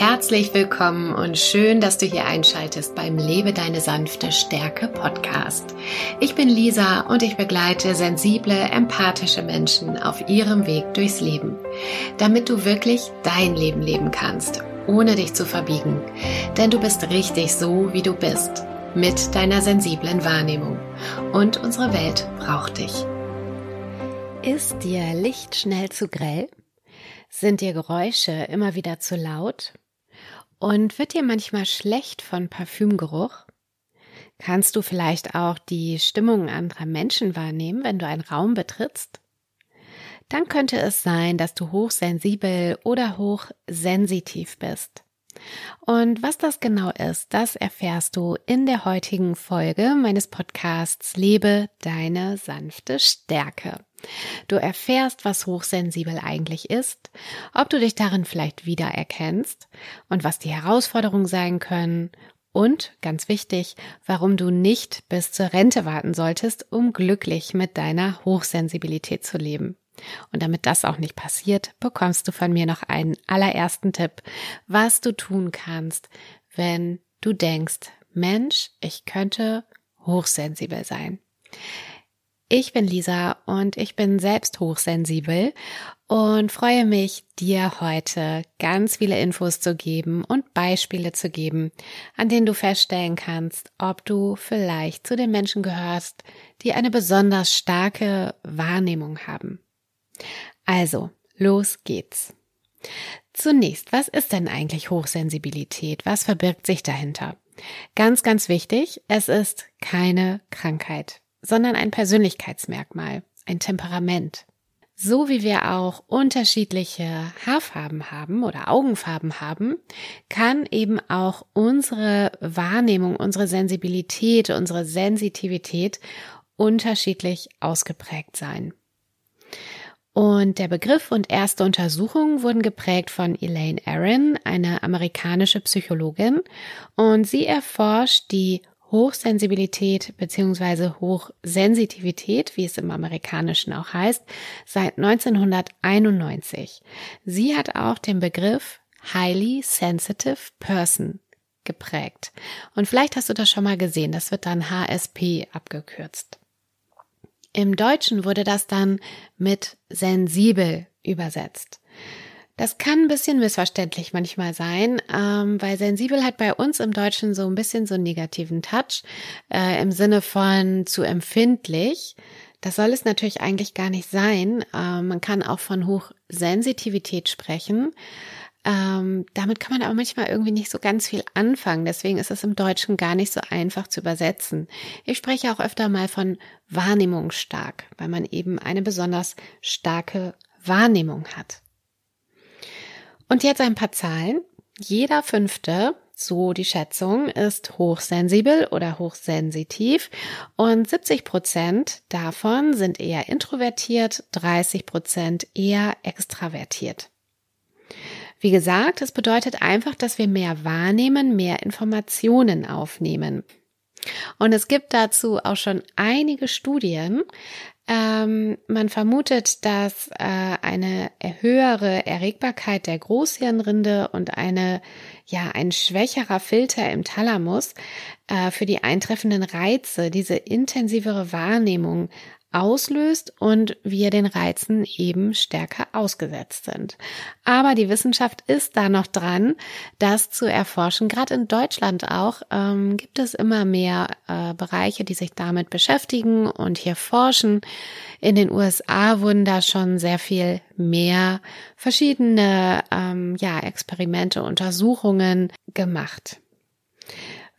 Herzlich willkommen und schön, dass du hier einschaltest beim Lebe deine sanfte Stärke Podcast. Ich bin Lisa und ich begleite sensible, empathische Menschen auf ihrem Weg durchs Leben, damit du wirklich dein Leben leben kannst, ohne dich zu verbiegen. Denn du bist richtig so, wie du bist, mit deiner sensiblen Wahrnehmung. Und unsere Welt braucht dich. Ist dir Licht schnell zu grell? Sind dir Geräusche immer wieder zu laut? Und wird dir manchmal schlecht von Parfümgeruch? Kannst du vielleicht auch die Stimmung anderer Menschen wahrnehmen, wenn du einen Raum betrittst? Dann könnte es sein, dass du hochsensibel oder hochsensitiv bist. Und was das genau ist, das erfährst du in der heutigen Folge meines Podcasts Lebe deine sanfte Stärke. Du erfährst, was hochsensibel eigentlich ist, ob du dich darin vielleicht wiedererkennst und was die Herausforderungen sein können und, ganz wichtig, warum du nicht bis zur Rente warten solltest, um glücklich mit deiner Hochsensibilität zu leben. Und damit das auch nicht passiert, bekommst du von mir noch einen allerersten Tipp, was du tun kannst, wenn du denkst, Mensch, ich könnte hochsensibel sein. Ich bin Lisa und ich bin selbst hochsensibel und freue mich, dir heute ganz viele Infos zu geben und Beispiele zu geben, an denen du feststellen kannst, ob du vielleicht zu den Menschen gehörst, die eine besonders starke Wahrnehmung haben. Also, los geht's. Zunächst, was ist denn eigentlich Hochsensibilität? Was verbirgt sich dahinter? Ganz, ganz wichtig, es ist keine Krankheit, sondern ein Persönlichkeitsmerkmal, ein Temperament. So wie wir auch unterschiedliche Haarfarben haben oder Augenfarben haben, kann eben auch unsere Wahrnehmung, unsere Sensibilität, unsere Sensitivität unterschiedlich ausgeprägt sein. Und der Begriff und erste Untersuchungen wurden geprägt von Elaine Aron, eine amerikanische Psychologin, und sie erforscht die Hochsensibilität beziehungsweise Hochsensitivität, wie es im Amerikanischen auch heißt, seit 1991. Sie hat auch den Begriff Highly Sensitive Person geprägt. Und vielleicht hast du das schon mal gesehen, das wird dann HSP abgekürzt. Im Deutschen wurde das dann mit sensibel übersetzt. Das kann ein bisschen missverständlich manchmal sein, ähm, weil sensibel hat bei uns im Deutschen so ein bisschen so einen negativen Touch äh, im Sinne von zu empfindlich. Das soll es natürlich eigentlich gar nicht sein. Ähm, man kann auch von Hochsensitivität sprechen. Ähm, damit kann man aber manchmal irgendwie nicht so ganz viel anfangen. Deswegen ist es im Deutschen gar nicht so einfach zu übersetzen. Ich spreche auch öfter mal von wahrnehmungsstark, weil man eben eine besonders starke Wahrnehmung hat. Und jetzt ein paar Zahlen. Jeder fünfte, so die Schätzung, ist hochsensibel oder hochsensitiv und 70 Prozent davon sind eher introvertiert, 30 Prozent eher extravertiert. Wie gesagt, es bedeutet einfach, dass wir mehr wahrnehmen, mehr Informationen aufnehmen. Und es gibt dazu auch schon einige Studien. Ähm, man vermutet, dass äh, eine höhere Erregbarkeit der Großhirnrinde und eine ja ein schwächerer Filter im Thalamus äh, für die eintreffenden Reize diese intensivere Wahrnehmung auslöst und wir den Reizen eben stärker ausgesetzt sind. Aber die Wissenschaft ist da noch dran, das zu erforschen. Gerade in Deutschland auch ähm, gibt es immer mehr äh, Bereiche, die sich damit beschäftigen und hier forschen. In den USA wurden da schon sehr viel mehr verschiedene ähm, ja, Experimente, Untersuchungen gemacht.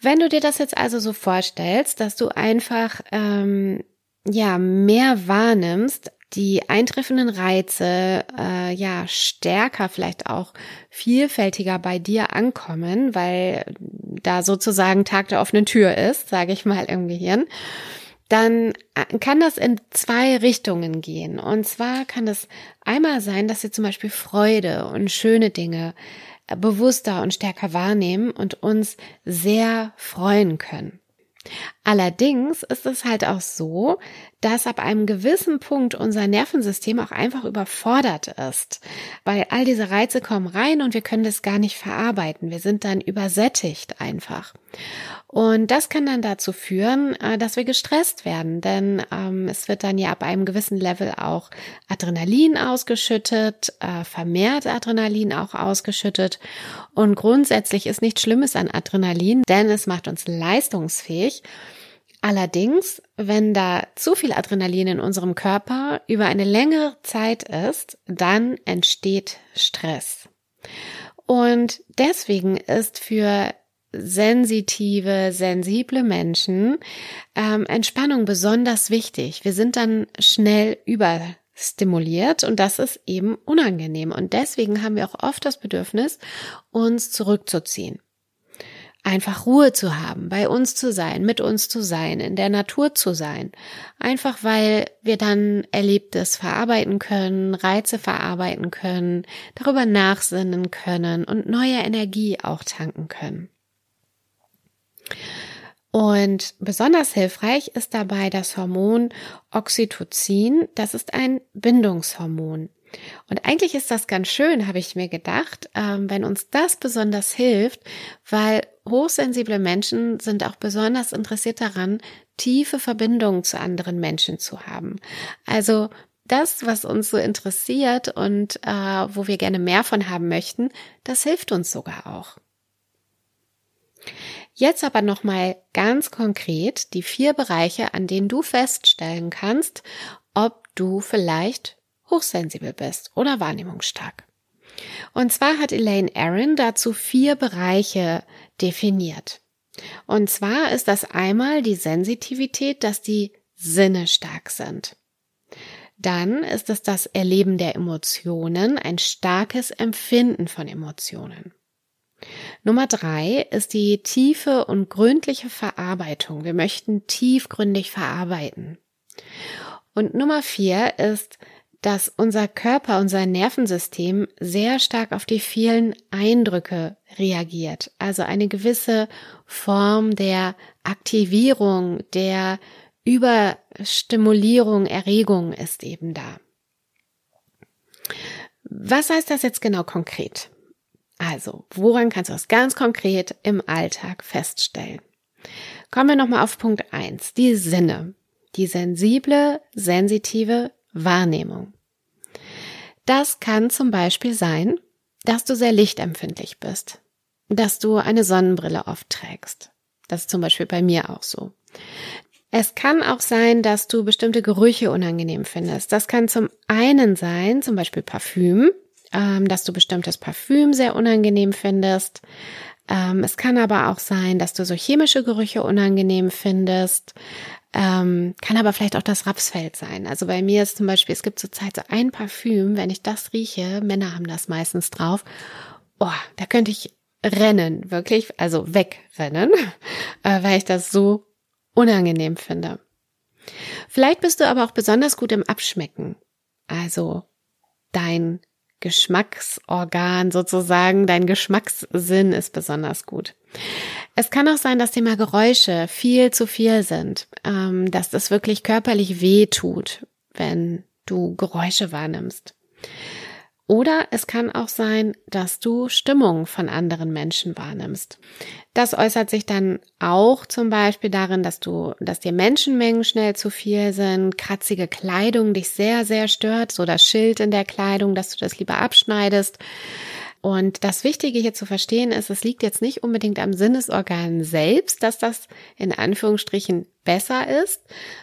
Wenn du dir das jetzt also so vorstellst, dass du einfach ähm, ja mehr wahrnimmst, die eintreffenden Reize äh, ja stärker, vielleicht auch vielfältiger bei dir ankommen, weil da sozusagen Tag der offenen Tür ist, sage ich mal im Gehirn, dann äh, kann das in zwei Richtungen gehen. Und zwar kann es einmal sein, dass wir zum Beispiel Freude und schöne Dinge äh, bewusster und stärker wahrnehmen und uns sehr freuen können. Allerdings ist es halt auch so, dass ab einem gewissen Punkt unser Nervensystem auch einfach überfordert ist, weil all diese Reize kommen rein und wir können das gar nicht verarbeiten. Wir sind dann übersättigt einfach. Und das kann dann dazu führen, äh, dass wir gestresst werden, denn ähm, es wird dann ja ab einem gewissen Level auch Adrenalin ausgeschüttet, äh, vermehrt Adrenalin auch ausgeschüttet. Und grundsätzlich ist nichts Schlimmes an Adrenalin, denn es macht uns leistungsfähig. Allerdings, wenn da zu viel Adrenalin in unserem Körper über eine längere Zeit ist, dann entsteht Stress. Und deswegen ist für sensitive, sensible Menschen ähm, Entspannung besonders wichtig. Wir sind dann schnell überstimuliert und das ist eben unangenehm. Und deswegen haben wir auch oft das Bedürfnis, uns zurückzuziehen einfach Ruhe zu haben, bei uns zu sein, mit uns zu sein, in der Natur zu sein. Einfach weil wir dann Erlebtes verarbeiten können, Reize verarbeiten können, darüber nachsinnen können und neue Energie auch tanken können. Und besonders hilfreich ist dabei das Hormon Oxytocin. Das ist ein Bindungshormon. Und eigentlich ist das ganz schön, habe ich mir gedacht, ähm, wenn uns das besonders hilft, weil hochsensible Menschen sind auch besonders interessiert daran, tiefe Verbindungen zu anderen Menschen zu haben. Also das, was uns so interessiert und äh, wo wir gerne mehr von haben möchten, das hilft uns sogar auch. Jetzt aber nochmal ganz konkret die vier Bereiche, an denen du feststellen kannst, ob du vielleicht hochsensibel bist oder wahrnehmungsstark. Und zwar hat Elaine Aaron dazu vier Bereiche definiert. Und zwar ist das einmal die Sensitivität, dass die Sinne stark sind. Dann ist es das Erleben der Emotionen, ein starkes Empfinden von Emotionen. Nummer drei ist die tiefe und gründliche Verarbeitung. Wir möchten tiefgründig verarbeiten. Und Nummer vier ist dass unser Körper, unser Nervensystem sehr stark auf die vielen Eindrücke reagiert. Also eine gewisse Form der Aktivierung, der Überstimulierung, Erregung ist eben da. Was heißt das jetzt genau konkret? Also, woran kannst du das ganz konkret im Alltag feststellen? Kommen wir nochmal auf Punkt eins: die Sinne. Die sensible, sensitive Wahrnehmung. Das kann zum Beispiel sein, dass du sehr lichtempfindlich bist, dass du eine Sonnenbrille oft trägst. Das ist zum Beispiel bei mir auch so. Es kann auch sein, dass du bestimmte Gerüche unangenehm findest. Das kann zum einen sein, zum Beispiel Parfüm, ähm, dass du bestimmtes Parfüm sehr unangenehm findest. Ähm, es kann aber auch sein, dass du so chemische Gerüche unangenehm findest. Ähm, kann aber vielleicht auch das Rapsfeld sein. Also bei mir ist zum Beispiel, es gibt zurzeit so ein Parfüm, wenn ich das rieche, Männer haben das meistens drauf, oh, da könnte ich rennen, wirklich, also wegrennen, äh, weil ich das so unangenehm finde. Vielleicht bist du aber auch besonders gut im Abschmecken. Also dein Geschmacksorgan sozusagen, dein Geschmackssinn ist besonders gut. Es kann auch sein, dass Thema Geräusche viel zu viel sind, ähm, dass das wirklich körperlich weh tut, wenn du Geräusche wahrnimmst. Oder es kann auch sein, dass du Stimmung von anderen Menschen wahrnimmst. Das äußert sich dann auch zum Beispiel darin, dass du, dass dir Menschenmengen schnell zu viel sind, kratzige Kleidung dich sehr, sehr stört, so das Schild in der Kleidung, dass du das lieber abschneidest. Und das Wichtige hier zu verstehen ist, es liegt jetzt nicht unbedingt am Sinnesorgan selbst, dass das in Anführungsstrichen besser ist,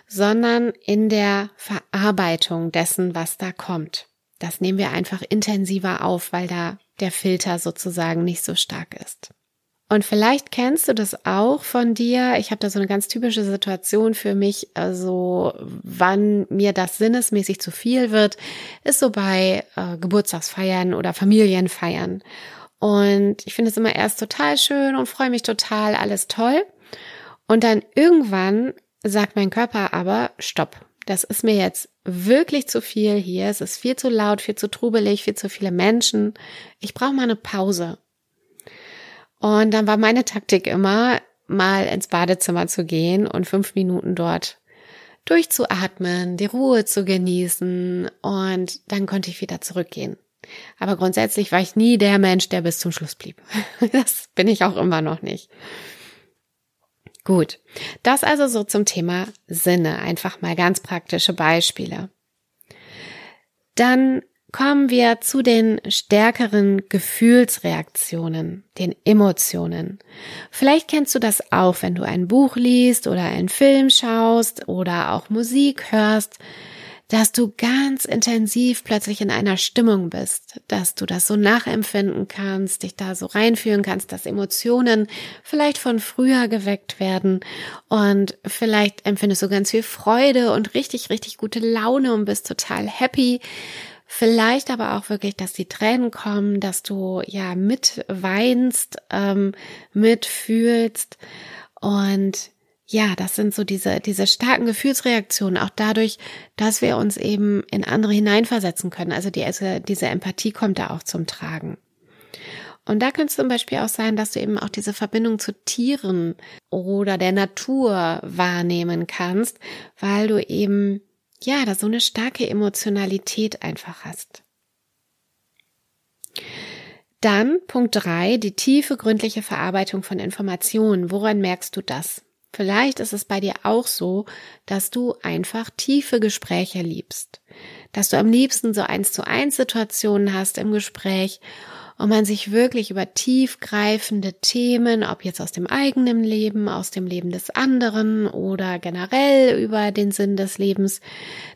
sondern in der Verarbeitung dessen, was da kommt. Das nehmen wir einfach intensiver auf, weil da der Filter sozusagen nicht so stark ist. Und vielleicht kennst du das auch von dir. Ich habe da so eine ganz typische Situation für mich, also wann mir das sinnesmäßig zu viel wird, ist so bei äh, Geburtstagsfeiern oder Familienfeiern. Und ich finde es immer erst total schön und freue mich total, alles toll. Und dann irgendwann sagt mein Körper aber, stopp, das ist mir jetzt wirklich zu viel hier. Es ist viel zu laut, viel zu trubelig, viel zu viele Menschen. Ich brauche mal eine Pause. Und dann war meine Taktik immer, mal ins Badezimmer zu gehen und fünf Minuten dort durchzuatmen, die Ruhe zu genießen und dann konnte ich wieder zurückgehen. Aber grundsätzlich war ich nie der Mensch, der bis zum Schluss blieb. Das bin ich auch immer noch nicht. Gut, das also so zum Thema Sinne. Einfach mal ganz praktische Beispiele. Dann kommen wir zu den stärkeren Gefühlsreaktionen, den Emotionen. Vielleicht kennst du das auch, wenn du ein Buch liest oder einen Film schaust oder auch Musik hörst, dass du ganz intensiv plötzlich in einer Stimmung bist, dass du das so nachempfinden kannst, dich da so reinfühlen kannst, dass Emotionen vielleicht von früher geweckt werden und vielleicht empfindest du ganz viel Freude und richtig, richtig gute Laune und bist total happy. Vielleicht aber auch wirklich, dass die Tränen kommen, dass du ja mitweinst, ähm, mitfühlst und ja, das sind so diese, diese starken Gefühlsreaktionen, auch dadurch, dass wir uns eben in andere hineinversetzen können. Also, die, also diese Empathie kommt da auch zum Tragen. Und da könnte es zum Beispiel auch sein, dass du eben auch diese Verbindung zu Tieren oder der Natur wahrnehmen kannst, weil du eben, ja, da so eine starke Emotionalität einfach hast. Dann Punkt drei, die tiefe, gründliche Verarbeitung von Informationen. Woran merkst du das? Vielleicht ist es bei dir auch so, dass du einfach tiefe Gespräche liebst, dass du am liebsten so eins zu eins Situationen hast im Gespräch und man sich wirklich über tiefgreifende Themen, ob jetzt aus dem eigenen Leben, aus dem Leben des anderen oder generell über den Sinn des Lebens,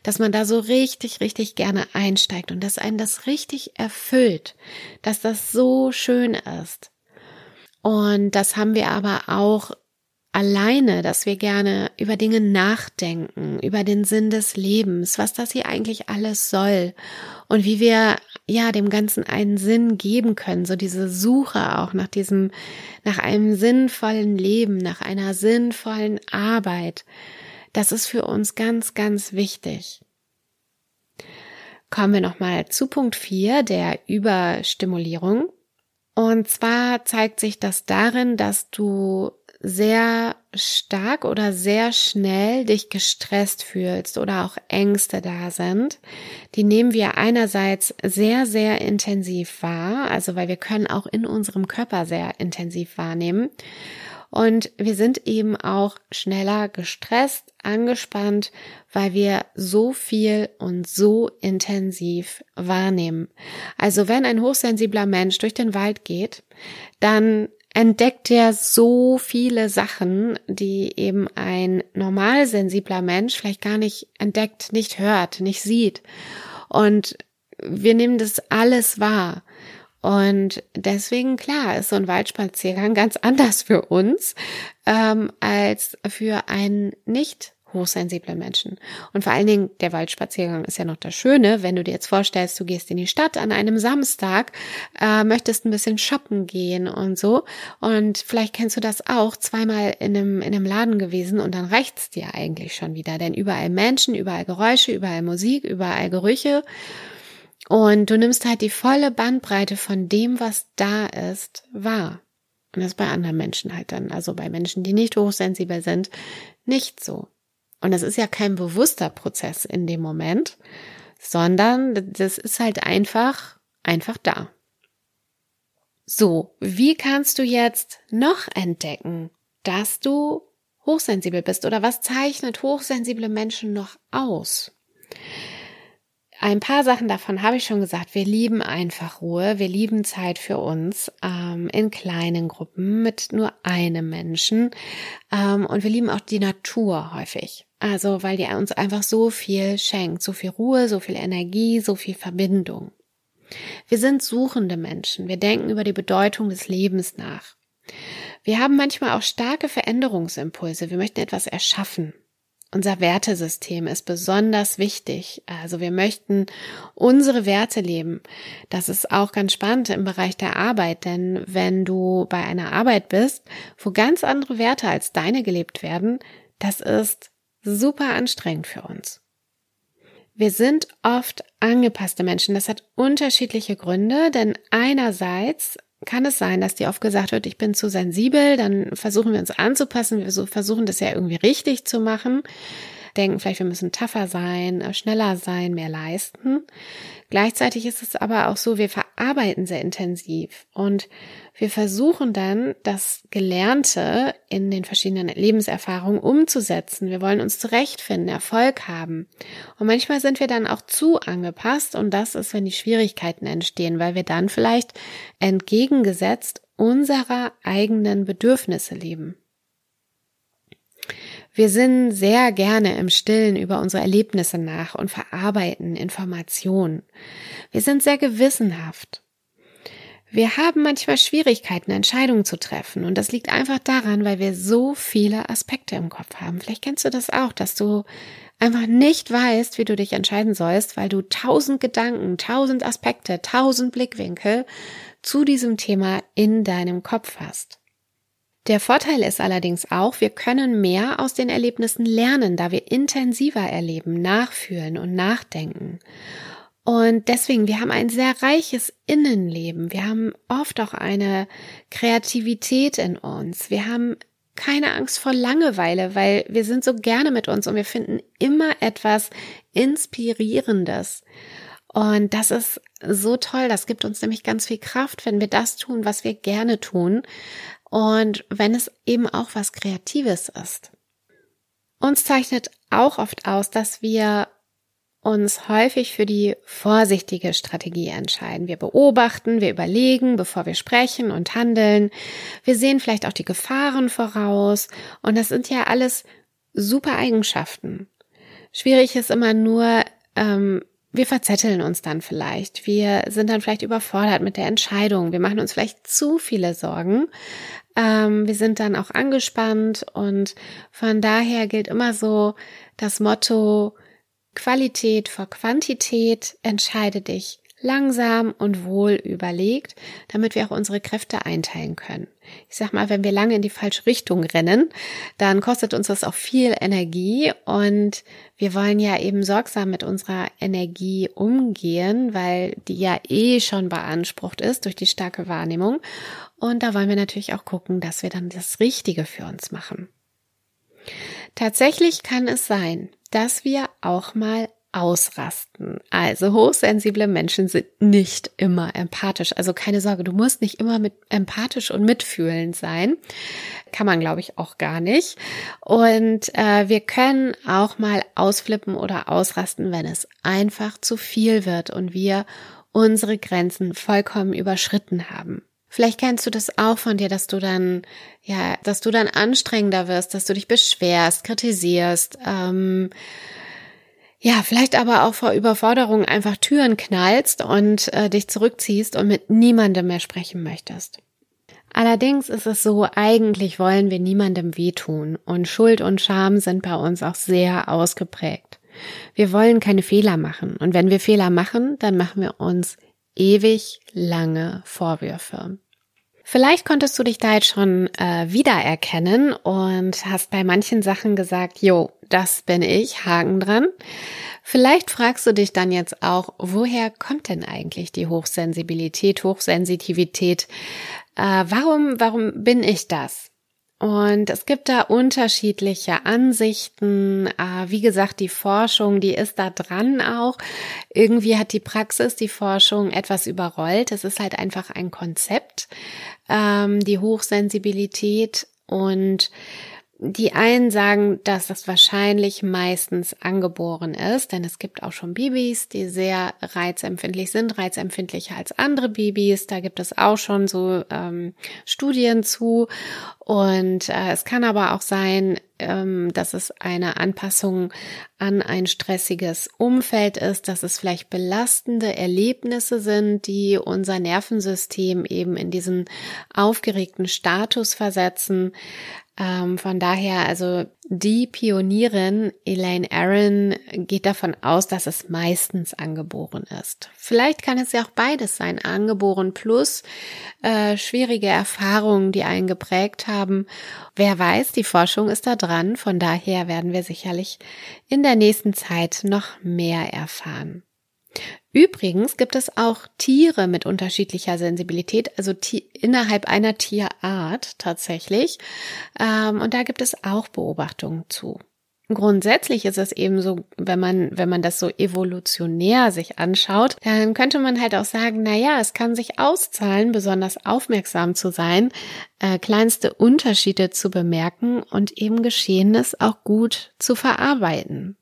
dass man da so richtig, richtig gerne einsteigt und dass einen das richtig erfüllt, dass das so schön ist. Und das haben wir aber auch alleine, dass wir gerne über Dinge nachdenken, über den Sinn des Lebens, was das hier eigentlich alles soll und wie wir ja dem Ganzen einen Sinn geben können, so diese Suche auch nach diesem, nach einem sinnvollen Leben, nach einer sinnvollen Arbeit. Das ist für uns ganz, ganz wichtig. Kommen wir nochmal zu Punkt 4 der Überstimulierung. Und zwar zeigt sich das darin, dass du sehr stark oder sehr schnell dich gestresst fühlst oder auch Ängste da sind, die nehmen wir einerseits sehr, sehr intensiv wahr, also weil wir können auch in unserem Körper sehr intensiv wahrnehmen. Und wir sind eben auch schneller gestresst, angespannt, weil wir so viel und so intensiv wahrnehmen. Also wenn ein hochsensibler Mensch durch den Wald geht, dann entdeckt er so viele Sachen, die eben ein normal sensibler Mensch vielleicht gar nicht entdeckt, nicht hört, nicht sieht. Und wir nehmen das alles wahr. Und deswegen, klar, ist so ein Waldspaziergang ganz anders für uns ähm, als für einen nicht hochsensible Menschen. Und vor allen Dingen, der Waldspaziergang ist ja noch das Schöne, wenn du dir jetzt vorstellst, du gehst in die Stadt an einem Samstag, äh, möchtest ein bisschen shoppen gehen und so. Und vielleicht kennst du das auch, zweimal in einem, in einem Laden gewesen und dann reicht's dir eigentlich schon wieder. Denn überall Menschen, überall Geräusche, überall Musik, überall Gerüche. Und du nimmst halt die volle Bandbreite von dem, was da ist, wahr. Und das bei anderen Menschen halt dann, also bei Menschen, die nicht hochsensibel sind, nicht so. Und das ist ja kein bewusster Prozess in dem Moment, sondern das ist halt einfach, einfach da. So, wie kannst du jetzt noch entdecken, dass du hochsensibel bist oder was zeichnet hochsensible Menschen noch aus? Ein paar Sachen davon habe ich schon gesagt. Wir lieben einfach Ruhe. Wir lieben Zeit für uns ähm, in kleinen Gruppen mit nur einem Menschen. Ähm, und wir lieben auch die Natur häufig. Also, weil die uns einfach so viel schenkt. So viel Ruhe, so viel Energie, so viel Verbindung. Wir sind suchende Menschen. Wir denken über die Bedeutung des Lebens nach. Wir haben manchmal auch starke Veränderungsimpulse. Wir möchten etwas erschaffen. Unser Wertesystem ist besonders wichtig. Also wir möchten unsere Werte leben. Das ist auch ganz spannend im Bereich der Arbeit, denn wenn du bei einer Arbeit bist, wo ganz andere Werte als deine gelebt werden, das ist super anstrengend für uns. Wir sind oft angepasste Menschen. Das hat unterschiedliche Gründe, denn einerseits kann es sein, dass dir oft gesagt wird, ich bin zu sensibel, dann versuchen wir uns anzupassen, wir versuchen das ja irgendwie richtig zu machen. Denken vielleicht, wir müssen tougher sein, äh, schneller sein, mehr leisten. Gleichzeitig ist es aber auch so, wir verarbeiten sehr intensiv und wir versuchen dann, das Gelernte in den verschiedenen Lebenserfahrungen umzusetzen. Wir wollen uns zurechtfinden, Erfolg haben. Und manchmal sind wir dann auch zu angepasst und das ist, wenn die Schwierigkeiten entstehen, weil wir dann vielleicht entgegengesetzt unserer eigenen Bedürfnisse leben. Wir sind sehr gerne im Stillen über unsere Erlebnisse nach und verarbeiten Informationen. Wir sind sehr gewissenhaft. Wir haben manchmal Schwierigkeiten, Entscheidungen zu treffen. Und das liegt einfach daran, weil wir so viele Aspekte im Kopf haben. Vielleicht kennst du das auch, dass du einfach nicht weißt, wie du dich entscheiden sollst, weil du tausend Gedanken, tausend Aspekte, tausend Blickwinkel zu diesem Thema in deinem Kopf hast. Der Vorteil ist allerdings auch, wir können mehr aus den Erlebnissen lernen, da wir intensiver erleben, nachfühlen und nachdenken. Und deswegen, wir haben ein sehr reiches Innenleben. Wir haben oft auch eine Kreativität in uns. Wir haben keine Angst vor Langeweile, weil wir sind so gerne mit uns und wir finden immer etwas Inspirierendes. Und das ist so toll. Das gibt uns nämlich ganz viel Kraft, wenn wir das tun, was wir gerne tun. Und wenn es eben auch was Kreatives ist. Uns zeichnet auch oft aus, dass wir uns häufig für die vorsichtige Strategie entscheiden. Wir beobachten, wir überlegen, bevor wir sprechen und handeln. Wir sehen vielleicht auch die Gefahren voraus. Und das sind ja alles super Eigenschaften. Schwierig ist immer nur, ähm, wir verzetteln uns dann vielleicht. Wir sind dann vielleicht überfordert mit der Entscheidung. Wir machen uns vielleicht zu viele Sorgen. Ähm, wir sind dann auch angespannt und von daher gilt immer so das Motto, Qualität vor Quantität, entscheide dich langsam und wohl überlegt, damit wir auch unsere Kräfte einteilen können. Ich sag mal, wenn wir lange in die falsche Richtung rennen, dann kostet uns das auch viel Energie und wir wollen ja eben sorgsam mit unserer Energie umgehen, weil die ja eh schon beansprucht ist durch die starke Wahrnehmung. Und da wollen wir natürlich auch gucken, dass wir dann das Richtige für uns machen. Tatsächlich kann es sein, dass wir auch mal ausrasten. Also hochsensible Menschen sind nicht immer empathisch. Also keine Sorge, du musst nicht immer mit empathisch und mitfühlend sein. Kann man, glaube ich, auch gar nicht. Und äh, wir können auch mal ausflippen oder ausrasten, wenn es einfach zu viel wird und wir unsere Grenzen vollkommen überschritten haben. Vielleicht kennst du das auch von dir, dass du dann, ja, dass du dann anstrengender wirst, dass du dich beschwerst, kritisierst, ähm, ja, vielleicht aber auch vor Überforderung einfach Türen knallst und äh, dich zurückziehst und mit niemandem mehr sprechen möchtest. Allerdings ist es so, eigentlich wollen wir niemandem wehtun und Schuld und Scham sind bei uns auch sehr ausgeprägt. Wir wollen keine Fehler machen und wenn wir Fehler machen, dann machen wir uns ewig lange Vorwürfe. Vielleicht konntest du dich da jetzt schon äh, wiedererkennen und hast bei manchen Sachen gesagt, jo, das bin ich, Haken dran. Vielleicht fragst du dich dann jetzt auch, woher kommt denn eigentlich die Hochsensibilität, Hochsensitivität? Äh, warum, warum bin ich das? Und es gibt da unterschiedliche Ansichten. Äh, wie gesagt, die Forschung, die ist da dran auch. Irgendwie hat die Praxis die Forschung etwas überrollt. Es ist halt einfach ein Konzept, ähm, die Hochsensibilität und die einen sagen, dass das wahrscheinlich meistens angeboren ist, denn es gibt auch schon Babys, die sehr reizempfindlich sind, reizempfindlicher als andere Babys. Da gibt es auch schon so ähm, Studien zu. Und äh, es kann aber auch sein, ähm, dass es eine Anpassung an ein stressiges Umfeld ist, dass es vielleicht belastende Erlebnisse sind, die unser Nervensystem eben in diesen aufgeregten Status versetzen. Ähm, von daher, also die Pionierin Elaine Aaron geht davon aus, dass es meistens angeboren ist. Vielleicht kann es ja auch beides sein, angeboren plus äh, schwierige Erfahrungen, die einen geprägt haben. Wer weiß, die Forschung ist da dran. Von daher werden wir sicherlich in der nächsten Zeit noch mehr erfahren. Übrigens gibt es auch Tiere mit unterschiedlicher Sensibilität, also innerhalb einer Tierart tatsächlich. Ähm, und da gibt es auch Beobachtungen zu. grundsätzlich ist es eben so, wenn man, wenn man das so evolutionär sich anschaut, dann könnte man halt auch sagen, na ja, es kann sich auszahlen, besonders aufmerksam zu sein, äh, kleinste Unterschiede zu bemerken und eben Geschehenes auch gut zu verarbeiten.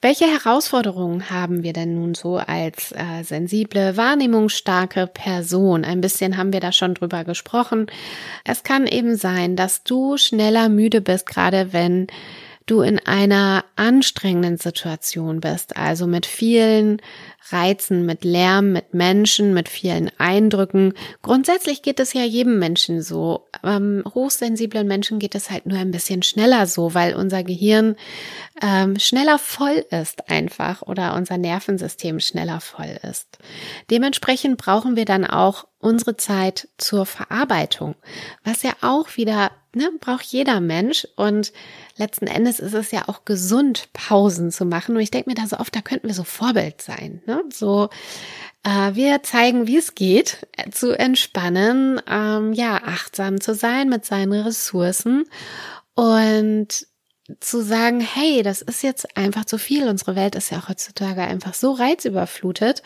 Welche Herausforderungen haben wir denn nun so als äh, sensible, wahrnehmungsstarke Person? Ein bisschen haben wir da schon drüber gesprochen. Es kann eben sein, dass du schneller müde bist, gerade wenn du in einer anstrengenden Situation bist, also mit vielen Reizen, mit Lärm, mit Menschen, mit vielen Eindrücken. Grundsätzlich geht es ja jedem Menschen so. Ähm, hochsensiblen Menschen geht es halt nur ein bisschen schneller so, weil unser Gehirn ähm, schneller voll ist einfach oder unser Nervensystem schneller voll ist. Dementsprechend brauchen wir dann auch unsere Zeit zur Verarbeitung, was ja auch wieder ne, braucht jeder Mensch und letzten Endes ist es ja auch gesund, Pausen zu machen. Und ich denke mir da so oft, da könnten wir so Vorbild sein. Ne? So, äh, wir zeigen, wie es geht, äh, zu entspannen, ähm, ja, achtsam zu sein mit seinen Ressourcen und zu sagen, hey, das ist jetzt einfach zu viel. Unsere Welt ist ja auch heutzutage einfach so reizüberflutet.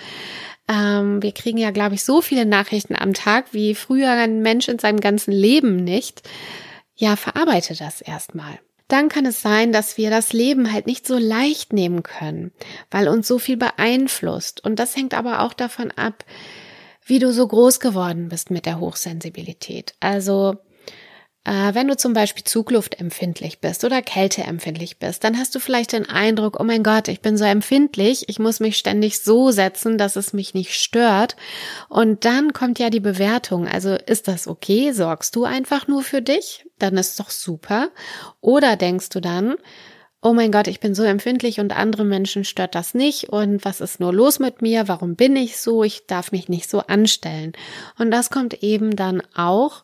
Ähm, wir kriegen ja, glaube ich, so viele Nachrichten am Tag wie früher ein Mensch in seinem ganzen Leben nicht. Ja, verarbeite das erstmal dann kann es sein, dass wir das Leben halt nicht so leicht nehmen können, weil uns so viel beeinflusst. Und das hängt aber auch davon ab, wie du so groß geworden bist mit der Hochsensibilität. Also wenn du zum Beispiel zugluftempfindlich bist oder kälteempfindlich bist, dann hast du vielleicht den Eindruck, oh mein Gott, ich bin so empfindlich, ich muss mich ständig so setzen, dass es mich nicht stört. Und dann kommt ja die Bewertung. Also ist das okay? Sorgst du einfach nur für dich? Dann ist doch super. Oder denkst du dann, oh mein Gott, ich bin so empfindlich und andere Menschen stört das nicht und was ist nur los mit mir? Warum bin ich so? Ich darf mich nicht so anstellen. Und das kommt eben dann auch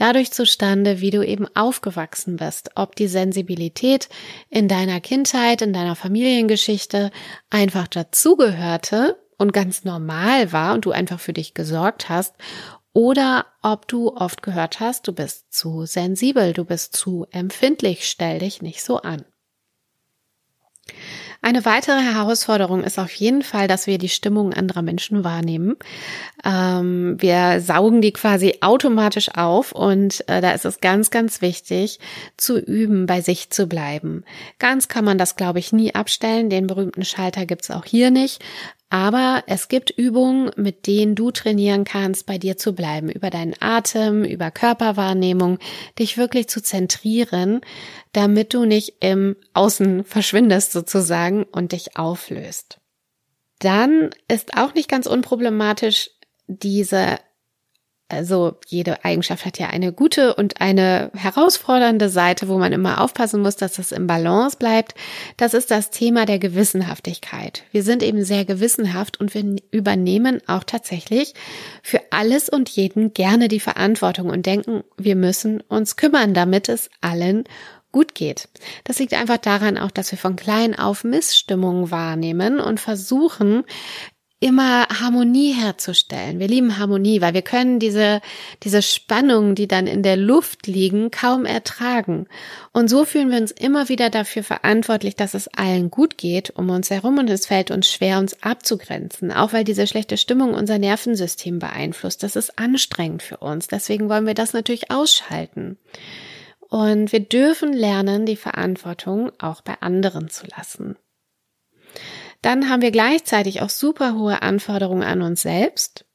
dadurch zustande, wie du eben aufgewachsen bist, ob die Sensibilität in deiner Kindheit, in deiner Familiengeschichte einfach dazugehörte und ganz normal war und du einfach für dich gesorgt hast oder ob du oft gehört hast, du bist zu sensibel, du bist zu empfindlich, stell dich nicht so an. Eine weitere Herausforderung ist auf jeden Fall, dass wir die Stimmung anderer Menschen wahrnehmen. Ähm, wir saugen die quasi automatisch auf und äh, da ist es ganz, ganz wichtig zu üben, bei sich zu bleiben. Ganz kann man das, glaube ich, nie abstellen. Den berühmten Schalter gibt's auch hier nicht. Aber es gibt Übungen, mit denen du trainieren kannst, bei dir zu bleiben, über deinen Atem, über Körperwahrnehmung, dich wirklich zu zentrieren, damit du nicht im Außen verschwindest sozusagen und dich auflöst. Dann ist auch nicht ganz unproblematisch diese also jede Eigenschaft hat ja eine gute und eine herausfordernde Seite, wo man immer aufpassen muss, dass das im Balance bleibt. Das ist das Thema der Gewissenhaftigkeit. Wir sind eben sehr gewissenhaft und wir übernehmen auch tatsächlich für alles und jeden gerne die Verantwortung und denken, wir müssen uns kümmern, damit es allen gut geht. Das liegt einfach daran auch, dass wir von klein auf Missstimmungen wahrnehmen und versuchen, immer Harmonie herzustellen. Wir lieben Harmonie, weil wir können diese, diese Spannungen, die dann in der Luft liegen, kaum ertragen. Und so fühlen wir uns immer wieder dafür verantwortlich, dass es allen gut geht um uns herum und es fällt uns schwer, uns abzugrenzen, auch weil diese schlechte Stimmung unser Nervensystem beeinflusst. Das ist anstrengend für uns. Deswegen wollen wir das natürlich ausschalten. Und wir dürfen lernen, die Verantwortung auch bei anderen zu lassen. Dann haben wir gleichzeitig auch super hohe Anforderungen an uns selbst.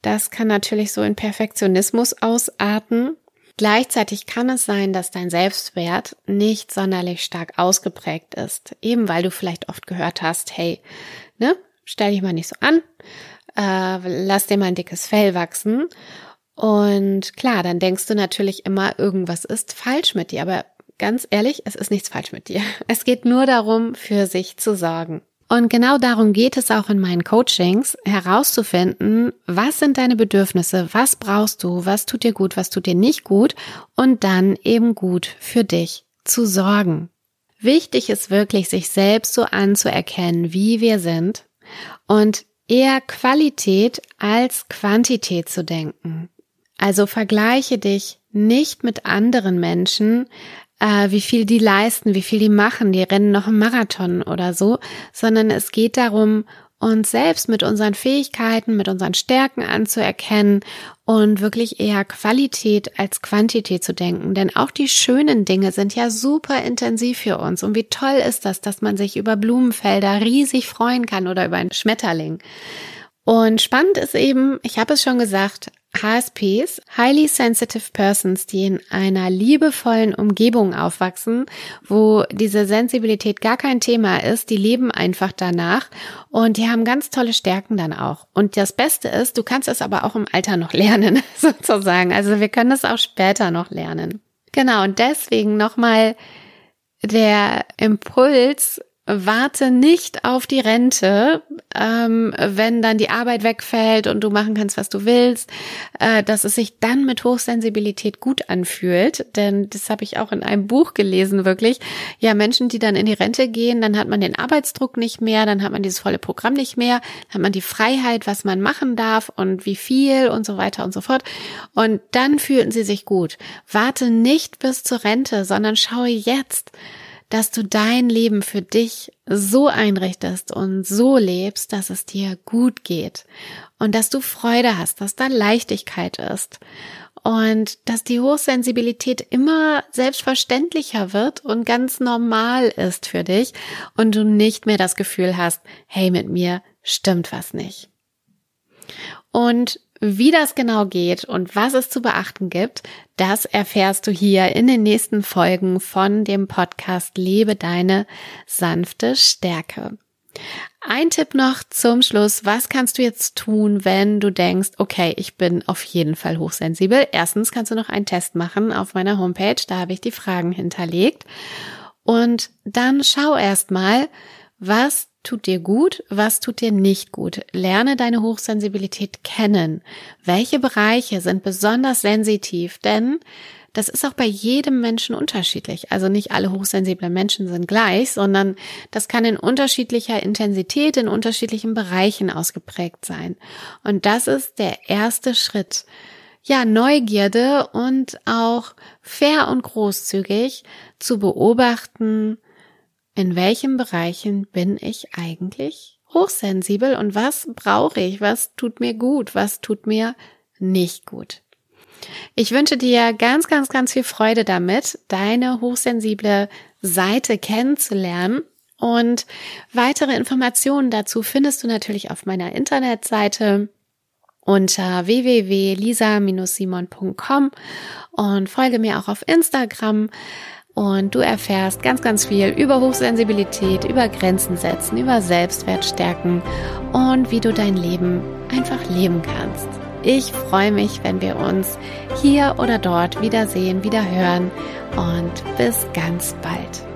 Das kann natürlich so in Perfektionismus ausarten. Gleichzeitig kann es sein, dass dein Selbstwert nicht sonderlich stark ausgeprägt ist, eben weil du vielleicht oft gehört hast, hey, ne, stell dich mal nicht so an, äh, lass dir mal ein dickes Fell wachsen. Und klar, dann denkst du natürlich immer, irgendwas ist falsch mit dir, aber ganz ehrlich, es ist nichts falsch mit dir. Es geht nur darum, für sich zu sorgen. Und genau darum geht es auch in meinen Coachings, herauszufinden, was sind deine Bedürfnisse, was brauchst du, was tut dir gut, was tut dir nicht gut und dann eben gut für dich zu sorgen. Wichtig ist wirklich, sich selbst so anzuerkennen, wie wir sind und eher Qualität als Quantität zu denken. Also vergleiche dich nicht mit anderen Menschen, äh, wie viel die leisten, wie viel die machen, die rennen noch einen Marathon oder so, sondern es geht darum, uns selbst mit unseren Fähigkeiten, mit unseren Stärken anzuerkennen und wirklich eher Qualität als Quantität zu denken. Denn auch die schönen Dinge sind ja super intensiv für uns. Und wie toll ist das, dass man sich über Blumenfelder riesig freuen kann oder über einen Schmetterling. Und spannend ist eben, ich habe es schon gesagt, HSPs, Highly Sensitive Persons, die in einer liebevollen Umgebung aufwachsen, wo diese Sensibilität gar kein Thema ist, die leben einfach danach und die haben ganz tolle Stärken dann auch. Und das Beste ist, du kannst es aber auch im Alter noch lernen, sozusagen. Also wir können es auch später noch lernen. Genau, und deswegen nochmal der Impuls, warte nicht auf die Rente, ähm, wenn dann die Arbeit wegfällt und du machen kannst, was du willst, äh, dass es sich dann mit Hochsensibilität gut anfühlt. Denn das habe ich auch in einem Buch gelesen, wirklich. Ja, Menschen, die dann in die Rente gehen, dann hat man den Arbeitsdruck nicht mehr, dann hat man dieses volle Programm nicht mehr, dann hat man die Freiheit, was man machen darf und wie viel und so weiter und so fort. Und dann fühlten sie sich gut. Warte nicht bis zur Rente, sondern schaue jetzt dass du dein Leben für dich so einrichtest und so lebst, dass es dir gut geht und dass du Freude hast, dass da Leichtigkeit ist und dass die Hochsensibilität immer selbstverständlicher wird und ganz normal ist für dich und du nicht mehr das Gefühl hast, hey, mit mir stimmt was nicht. Und wie das genau geht und was es zu beachten gibt, das erfährst du hier in den nächsten Folgen von dem Podcast Lebe deine sanfte Stärke. Ein Tipp noch zum Schluss. Was kannst du jetzt tun, wenn du denkst, okay, ich bin auf jeden Fall hochsensibel? Erstens kannst du noch einen Test machen auf meiner Homepage. Da habe ich die Fragen hinterlegt. Und dann schau erstmal, was tut dir gut, was tut dir nicht gut. Lerne deine Hochsensibilität kennen. Welche Bereiche sind besonders sensitiv? Denn das ist auch bei jedem Menschen unterschiedlich. Also nicht alle hochsensiblen Menschen sind gleich, sondern das kann in unterschiedlicher Intensität, in unterschiedlichen Bereichen ausgeprägt sein. Und das ist der erste Schritt. Ja, Neugierde und auch fair und großzügig zu beobachten, in welchen Bereichen bin ich eigentlich hochsensibel und was brauche ich, was tut mir gut, was tut mir nicht gut. Ich wünsche dir ganz, ganz, ganz viel Freude damit, deine hochsensible Seite kennenzulernen. Und weitere Informationen dazu findest du natürlich auf meiner Internetseite unter www.lisa-simon.com und folge mir auch auf Instagram. Und du erfährst ganz, ganz viel über Hochsensibilität, über Grenzen setzen, über Selbstwert stärken und wie du dein Leben einfach leben kannst. Ich freue mich, wenn wir uns hier oder dort wiedersehen, wieder hören und bis ganz bald.